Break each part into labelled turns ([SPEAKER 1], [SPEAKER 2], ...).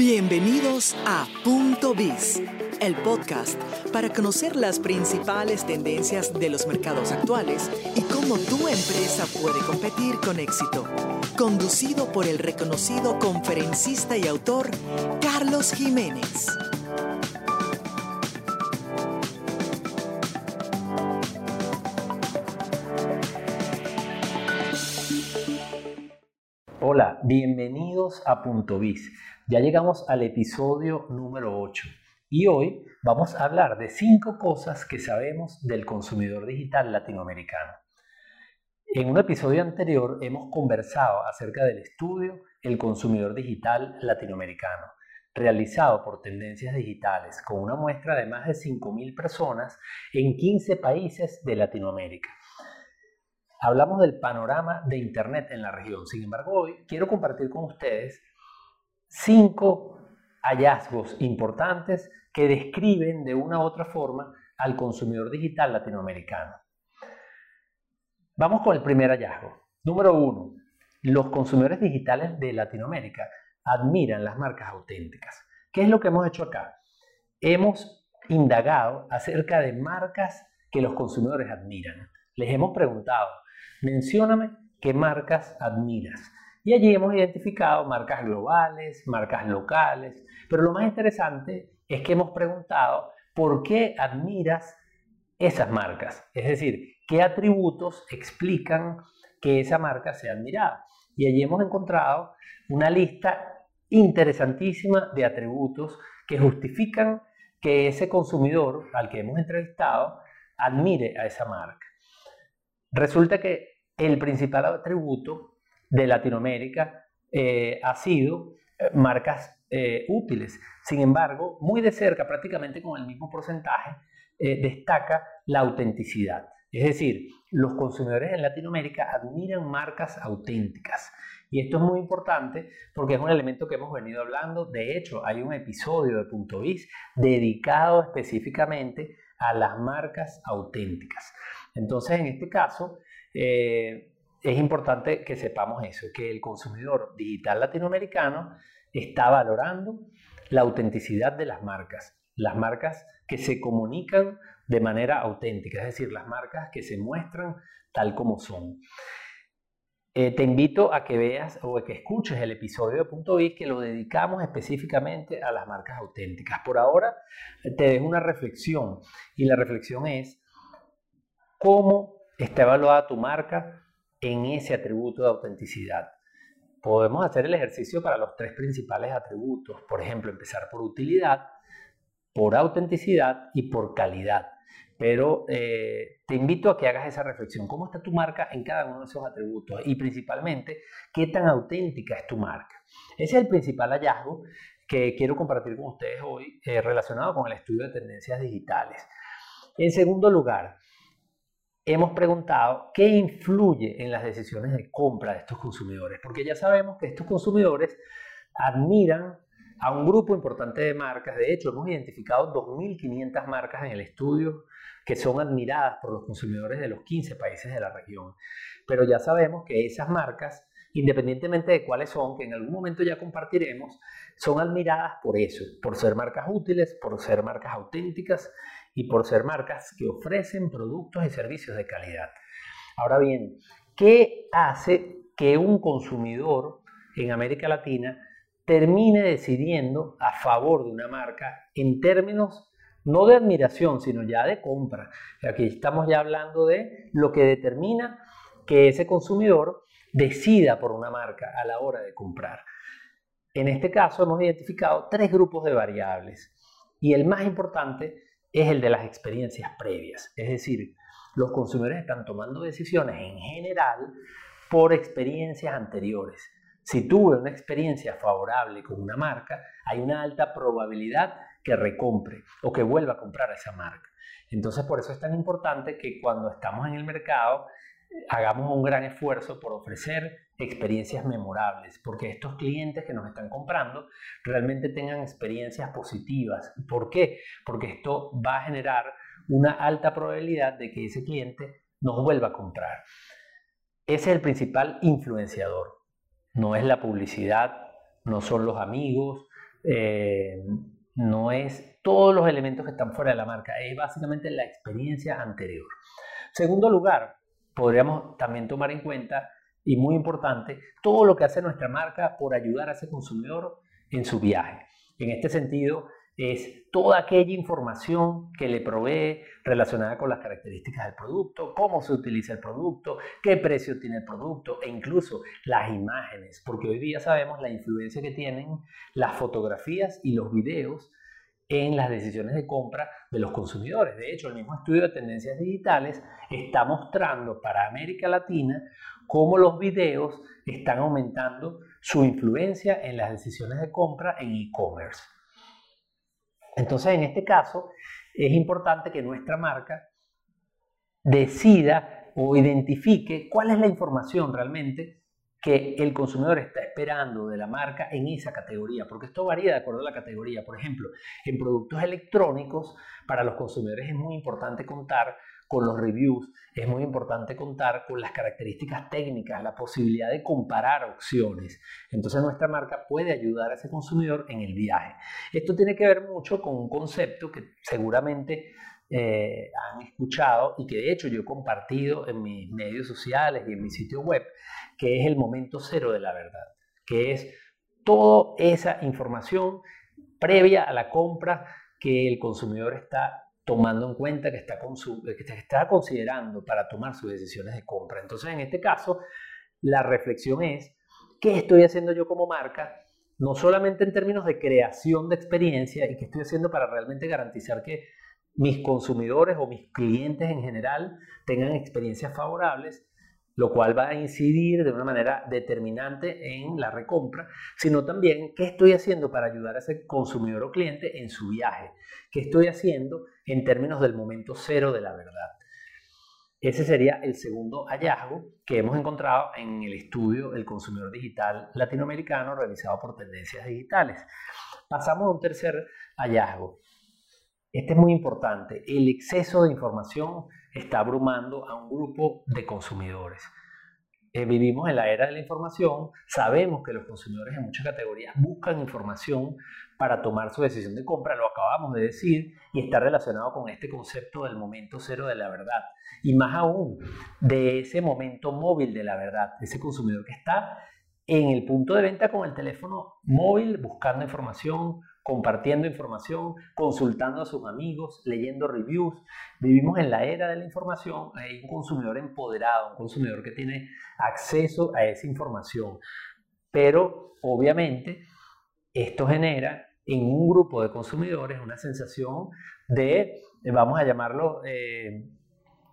[SPEAKER 1] Bienvenidos a Punto Biz, el podcast para conocer las principales tendencias de los mercados actuales y cómo tu empresa puede competir con éxito. Conducido por el reconocido conferencista y autor Carlos Jiménez.
[SPEAKER 2] Hola, bienvenidos a Punto Biz. Ya llegamos al episodio número 8 y hoy vamos a hablar de cinco cosas que sabemos del consumidor digital latinoamericano. En un episodio anterior hemos conversado acerca del estudio El consumidor digital latinoamericano, realizado por Tendencias Digitales con una muestra de más de 5.000 personas en 15 países de Latinoamérica. Hablamos del panorama de Internet en la región. Sin embargo, hoy quiero compartir con ustedes cinco hallazgos importantes que describen de una u otra forma al consumidor digital latinoamericano. Vamos con el primer hallazgo. Número uno, los consumidores digitales de Latinoamérica admiran las marcas auténticas. ¿Qué es lo que hemos hecho acá? Hemos indagado acerca de marcas que los consumidores admiran. Les hemos preguntado, mencióname qué marcas admiras. Y allí hemos identificado marcas globales, marcas locales, pero lo más interesante es que hemos preguntado por qué admiras esas marcas, es decir, qué atributos explican que esa marca sea admirada. Y allí hemos encontrado una lista interesantísima de atributos que justifican que ese consumidor al que hemos entrevistado admire a esa marca. Resulta que el principal atributo de Latinoamérica eh, ha sido eh, marcas eh, útiles. Sin embargo, muy de cerca, prácticamente con el mismo porcentaje, destaca la autenticidad. Es decir, los consumidores en Latinoamérica admiran marcas auténticas. Y esto es muy importante porque es un elemento que hemos venido hablando. De hecho, hay un episodio de Punto Biz dedicado específicamente a las marcas auténticas. Entonces, en este caso, es importante que sepamos eso, que el consumidor digital latinoamericano está valorando la autenticidad de las marcas, las marcas que se comunican de manera auténtica, es decir, las marcas que se muestran tal como son. Eh, te invito a que veas o a que escuches el episodio de Punto Biz que lo dedicamos específicamente a las marcas auténticas. Por ahora te dejo una reflexión y la reflexión es cómo está evaluada tu marca en ese atributo de autenticidad. Podemos hacer el ejercicio para los tres principales atributos. Por ejemplo, empezar por utilidad, por autenticidad y por calidad. Pero eh, te invito a que hagas esa reflexión. ¿Cómo está tu marca en cada uno de esos atributos? Y principalmente, ¿qué tan auténtica es tu marca? Ese es el principal hallazgo que quiero compartir con ustedes hoy eh, relacionado con el estudio de tendencias digitales. En segundo lugar, hemos preguntado qué influye en las decisiones de compra de estos consumidores, porque ya sabemos que estos consumidores admiran a un grupo importante de marcas, de hecho hemos identificado 2.500 marcas en el estudio que son admiradas por los consumidores de los 15 países de la región, pero ya sabemos que esas marcas, independientemente de cuáles son, que en algún momento ya compartiremos, son admiradas por eso, por ser marcas útiles, por ser marcas auténticas y por ser marcas que ofrecen productos y servicios de calidad. Ahora bien, ¿qué hace que un consumidor en América Latina termine decidiendo a favor de una marca en términos no de admiración, sino ya de compra? Aquí estamos ya hablando de lo que determina que ese consumidor decida por una marca a la hora de comprar. En este caso hemos identificado tres grupos de variables y el más importante es el de las experiencias previas. Es decir, los consumidores están tomando decisiones en general por experiencias anteriores. Si tuve una experiencia favorable con una marca, hay una alta probabilidad que recompre o que vuelva a comprar esa marca. Entonces, por eso es tan importante que cuando estamos en el mercado hagamos un gran esfuerzo por ofrecer experiencias memorables, porque estos clientes que nos están comprando realmente tengan experiencias positivas. ¿Por qué? Porque esto va a generar una alta probabilidad de que ese cliente nos vuelva a comprar. Ese es el principal influenciador. No es la publicidad, no son los amigos, eh, no es todos los elementos que están fuera de la marca, es básicamente la experiencia anterior. Segundo lugar, podríamos también tomar en cuenta, y muy importante, todo lo que hace nuestra marca por ayudar a ese consumidor en su viaje. En este sentido, es toda aquella información que le provee relacionada con las características del producto, cómo se utiliza el producto, qué precio tiene el producto e incluso las imágenes, porque hoy día sabemos la influencia que tienen las fotografías y los videos en las decisiones de compra de los consumidores. De hecho, el mismo estudio de tendencias digitales está mostrando para América Latina cómo los videos están aumentando su influencia en las decisiones de compra en e-commerce. Entonces, en este caso, es importante que nuestra marca decida o identifique cuál es la información realmente que el consumidor está esperando de la marca en esa categoría, porque esto varía de acuerdo a la categoría. Por ejemplo, en productos electrónicos, para los consumidores es muy importante contar con los reviews, es muy importante contar con las características técnicas, la posibilidad de comparar opciones. Entonces nuestra marca puede ayudar a ese consumidor en el viaje. Esto tiene que ver mucho con un concepto que seguramente eh, han escuchado y que de hecho yo he compartido en mis medios sociales y en mi sitio web, que es el momento cero de la verdad, que es toda esa información previa a la compra que el consumidor está tomando en cuenta, que está, que está considerando para tomar sus decisiones de compra. Entonces, en este caso, la reflexión es, ¿qué estoy haciendo yo como marca? No solamente en términos de creación de experiencia y qué estoy haciendo para realmente garantizar que mis consumidores o mis clientes en general tengan experiencias favorables, lo cual va a incidir de una manera determinante en la recompra, sino también qué estoy haciendo para ayudar a ese consumidor o cliente en su viaje, qué estoy haciendo en términos del momento cero de la verdad. Ese sería el segundo hallazgo que hemos encontrado en el estudio El consumidor digital latinoamericano realizado por Tendencias Digitales. Pasamos a un tercer hallazgo este es muy importante. El exceso de información está abrumando a un grupo de consumidores. Eh, vivimos en la era de la información, sabemos que los consumidores en muchas categorías buscan información para tomar su decisión de compra, lo acabamos de decir, y está relacionado con este concepto del momento cero de la verdad. Y más aún, de ese momento móvil de la verdad, ese consumidor que está en el punto de venta con el teléfono móvil buscando información, compartiendo información, consultando a sus amigos, leyendo reviews. Vivimos en la era de la información, hay un consumidor empoderado, un consumidor que tiene acceso a esa información. Pero obviamente esto genera en un grupo de consumidores una sensación de, vamos a llamarlo, eh,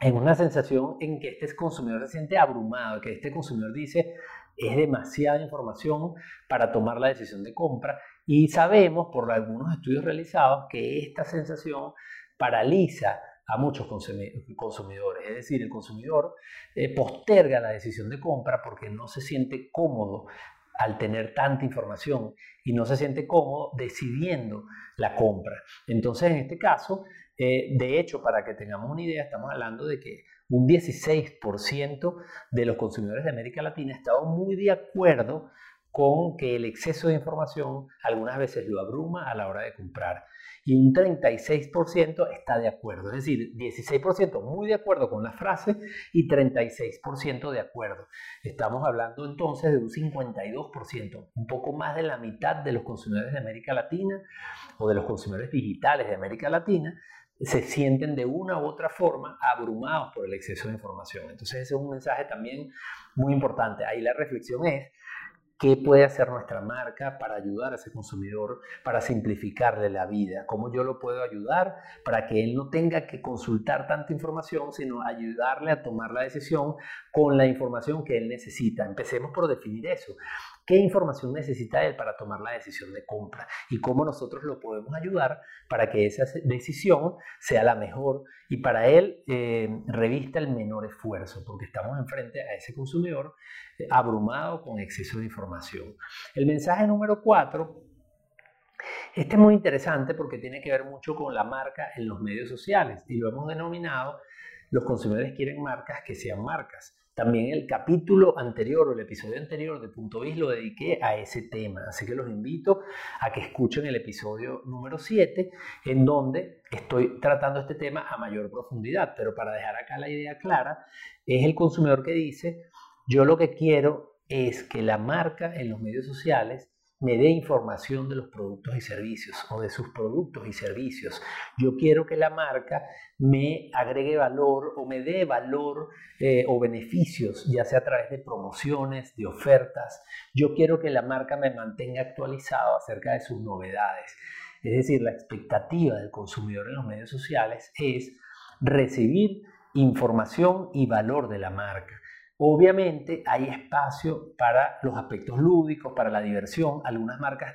[SPEAKER 2] en una sensación en que este consumidor se siente abrumado, que este consumidor dice, es demasiada información para tomar la decisión de compra y sabemos por algunos estudios realizados que esta sensación paraliza a muchos consumidores. Es decir, el consumidor eh, posterga la decisión de compra porque no se siente cómodo al tener tanta información y no se siente cómodo decidiendo la compra. Entonces, en este caso, eh, de hecho, para que tengamos una idea, estamos hablando de que un 16% de los consumidores de América Latina ha estado muy de acuerdo con que el exceso de información algunas veces lo abruma a la hora de comprar. Y un 36% está de acuerdo, es decir, 16% muy de acuerdo con la frase y 36% de acuerdo. Estamos hablando entonces de un 52%, un poco más de la mitad de los consumidores de América Latina o de los consumidores digitales de América Latina se sienten de una u otra forma abrumados por el exceso de información. Entonces ese es un mensaje también muy importante. Ahí la reflexión es ¿Qué puede hacer nuestra marca para ayudar a ese consumidor, para simplificarle la vida? ¿Cómo yo lo puedo ayudar para que él no tenga que consultar tanta información, sino ayudarle a tomar la decisión con la información que él necesita? Empecemos por definir eso. ¿Qué información necesita él para tomar la decisión de compra? Y cómo nosotros lo podemos ayudar para que esa decisión sea la mejor y para él eh, revista el menor esfuerzo, porque estamos enfrente a ese consumidor abrumado con exceso de información. El mensaje número cuatro este es muy interesante porque tiene que ver mucho con la marca en los medios sociales y lo hemos denominado los consumidores quieren marcas que sean marcas. también el capítulo anterior o el episodio anterior de Punto Bis lo dediqué a ese tema, así que los invito a que escuchen el episodio número 7 en donde estoy tratando este tema a mayor profundidad, pero para dejar acá la idea clara, es el consumidor que dice, yo lo que quiero es que la marca en los medios sociales me dé información de los productos y servicios o de sus productos y servicios. Yo quiero que la marca me agregue valor o me dé valor eh, o beneficios, ya sea a través de promociones, de ofertas. Yo quiero que la marca me mantenga actualizado acerca de sus novedades. Es decir, la expectativa del consumidor en los medios sociales es recibir información y valor de la marca. Obviamente hay espacio para los aspectos lúdicos, para la diversión. Algunas marcas,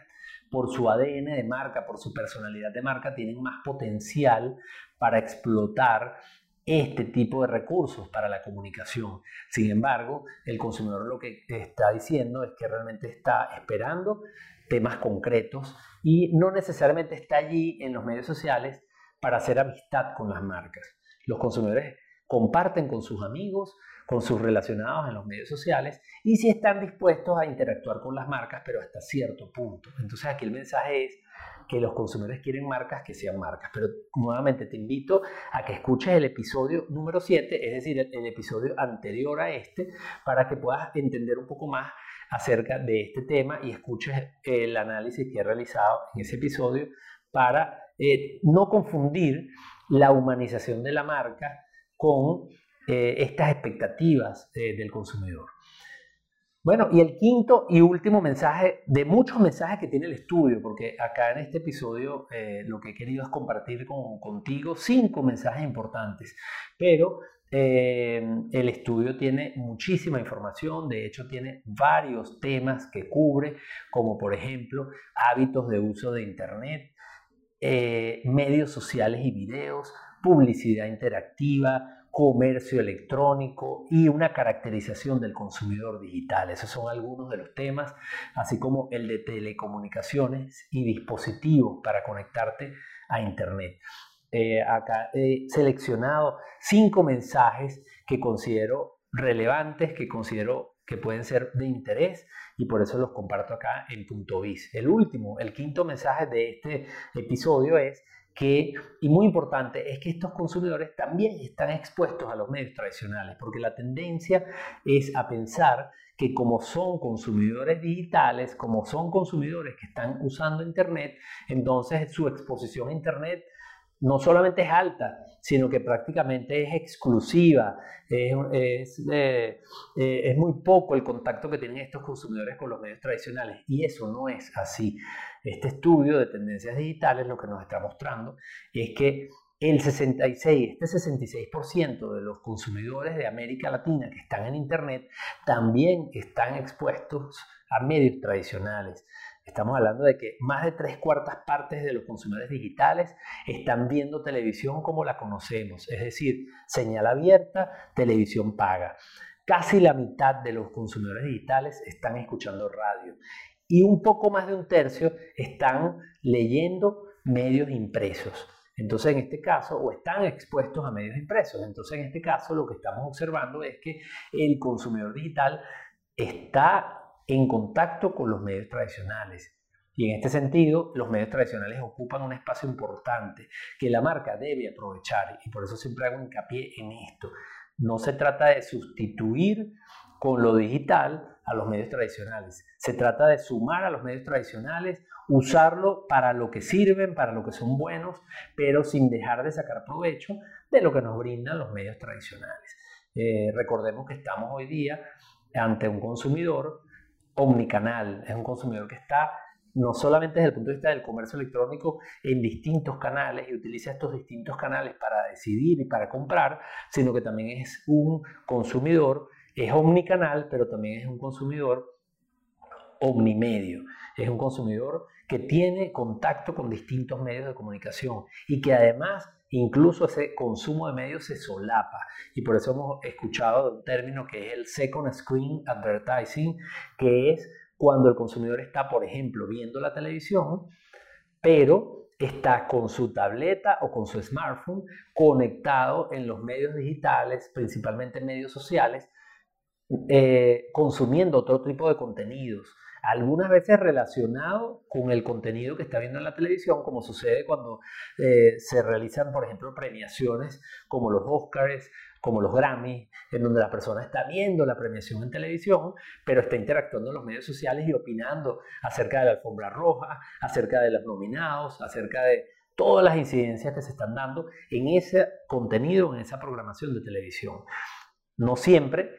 [SPEAKER 2] por su ADN de marca, por su personalidad de marca, tienen más potencial para explotar este tipo de recursos para la comunicación. Sin embargo, el consumidor lo que está diciendo es que realmente está esperando temas concretos y no necesariamente está allí en los medios sociales para hacer amistad con las marcas. Los consumidores comparten con sus amigos, con sus relacionados en los medios sociales y si están dispuestos a interactuar con las marcas, pero hasta cierto punto. Entonces aquí el mensaje es que los consumidores quieren marcas que sean marcas. Pero nuevamente te invito a que escuches el episodio número 7, es decir, el, episodio anterior a este, para que puedas entender un poco más acerca de este tema y escuches el análisis que he realizado en ese episodio para eh, no confundir la humanización de la marca con eh, estas expectativas eh, del consumidor. Bueno, y el quinto y último mensaje, de muchos mensajes que tiene el estudio, porque acá en este episodio eh, lo que he querido es compartir con, contigo cinco mensajes importantes, pero el estudio tiene muchísima información, de hecho tiene varios temas que cubre, como por ejemplo hábitos de uso de Internet, medios sociales y videos, publicidad interactiva, comercio electrónico y una caracterización del consumidor digital. Esos son algunos de los temas, así como el de telecomunicaciones y dispositivos para conectarte a Internet. Eh, acá he seleccionado cinco mensajes que considero relevantes, que considero que pueden ser de interés y por eso los comparto acá en punto bis. El último, el quinto mensaje de este episodio es que, y muy importante, es que estos consumidores también están expuestos a los medios tradicionales, porque la tendencia es a pensar que como son consumidores digitales, como son consumidores que están usando Internet, entonces su exposición a Internet no solamente es alta, sino que prácticamente es exclusiva, es, eh, eh, es, muy poco el contacto que tienen estos consumidores con los medios tradicionales y eso no es así. Este estudio de tendencias digitales lo que nos está mostrando es que el 66, este 66% de los consumidores de América Latina que están en Internet también están expuestos a medios tradicionales. Estamos hablando de que más de tres cuartas partes de los consumidores digitales están viendo televisión como la conocemos, es decir, señal abierta, televisión paga. Casi la mitad de los consumidores digitales están escuchando radio y un poco más de un tercio están leyendo medios impresos. Entonces, en este caso, o están expuestos a medios impresos. Entonces, en este caso, lo que estamos observando es que el consumidor digital está en contacto con los medios tradicionales. Y en este sentido, los medios tradicionales ocupan un espacio importante que la marca debe aprovechar. Y por eso siempre hago hincapié en esto. No se trata de sustituir con lo digital a los medios tradicionales. Se trata de sumar a los medios tradicionales, usarlo para lo que sirven, para lo que son buenos, pero sin dejar de sacar provecho de lo que nos brindan los medios tradicionales. Eh, recordemos que estamos hoy día ante un consumidor omnicanal, es un consumidor que está no solamente desde el punto de vista del comercio electrónico en distintos canales y utiliza estos distintos canales para decidir y para comprar, sino que también es un consumidor, es omnicanal, pero también es un consumidor omnimedio, es un consumidor que tiene contacto con distintos medios de comunicación y que además incluso ese consumo de medios se solapa. Y por eso hemos escuchado un término que es el second screen advertising, que es cuando el consumidor está, por ejemplo, viendo la televisión, pero está con su tableta o con su smartphone conectado en los medios digitales, principalmente en medios sociales, eh, consumiendo otro tipo de contenidos, algunas veces relacionado con el contenido que está viendo en la televisión, como sucede cuando eh, se realizan, por ejemplo, premiaciones como los Oscars, como los Grammy, en donde la persona está viendo la premiación en televisión, pero está interactuando en los medios sociales y opinando acerca de la alfombra roja, acerca de los nominados, acerca de todas las incidencias que se están dando en ese contenido, en esa programación de televisión. No siempre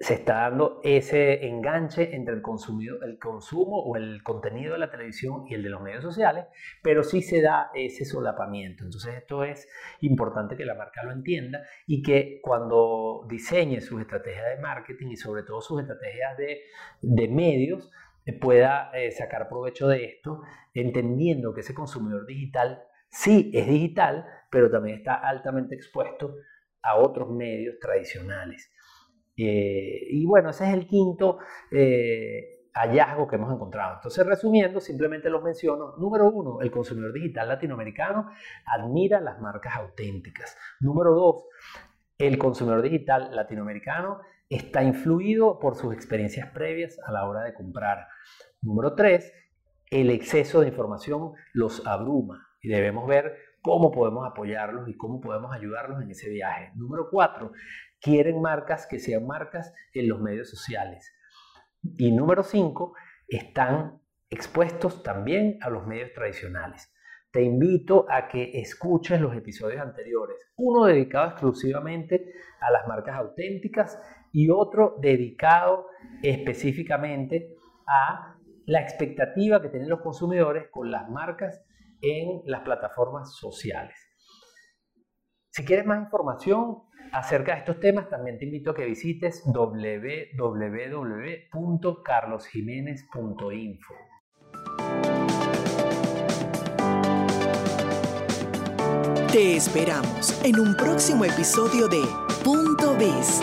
[SPEAKER 2] se está dando ese enganche entre el, consumido, el consumo o el contenido de la televisión y el de los medios sociales, pero sí se da ese solapamiento. Entonces esto es importante que la marca lo entienda y que cuando diseñe sus estrategias de marketing y sobre todo sus estrategias de, medios, eh, pueda eh, sacar provecho de esto, entendiendo que ese consumidor digital sí es digital, pero también está altamente expuesto a otros medios tradicionales. Eh, y bueno, ese es el quinto eh, hallazgo que hemos encontrado. Entonces, resumiendo, simplemente los menciono. Número uno, el consumidor digital latinoamericano admira las marcas auténticas. Número dos, el consumidor digital latinoamericano está influido por sus experiencias previas a la hora de comprar. Número tres, el exceso de información los abruma y debemos ver cómo podemos apoyarlos y cómo podemos ayudarlos en ese viaje. Número cuatro, quieren marcas que sean marcas en los medios sociales. Y número cinco, están expuestos también a los medios tradicionales. Te invito a que escuches los episodios anteriores, uno dedicado exclusivamente a las marcas auténticas y otro dedicado específicamente a la expectativa que tienen los consumidores con las marcas en las plataformas sociales. Si quieres más información, acerca de estos temas, también te invito a que visites www.carlosjiménez.info.
[SPEAKER 1] Te esperamos en un próximo episodio de Punto Biz,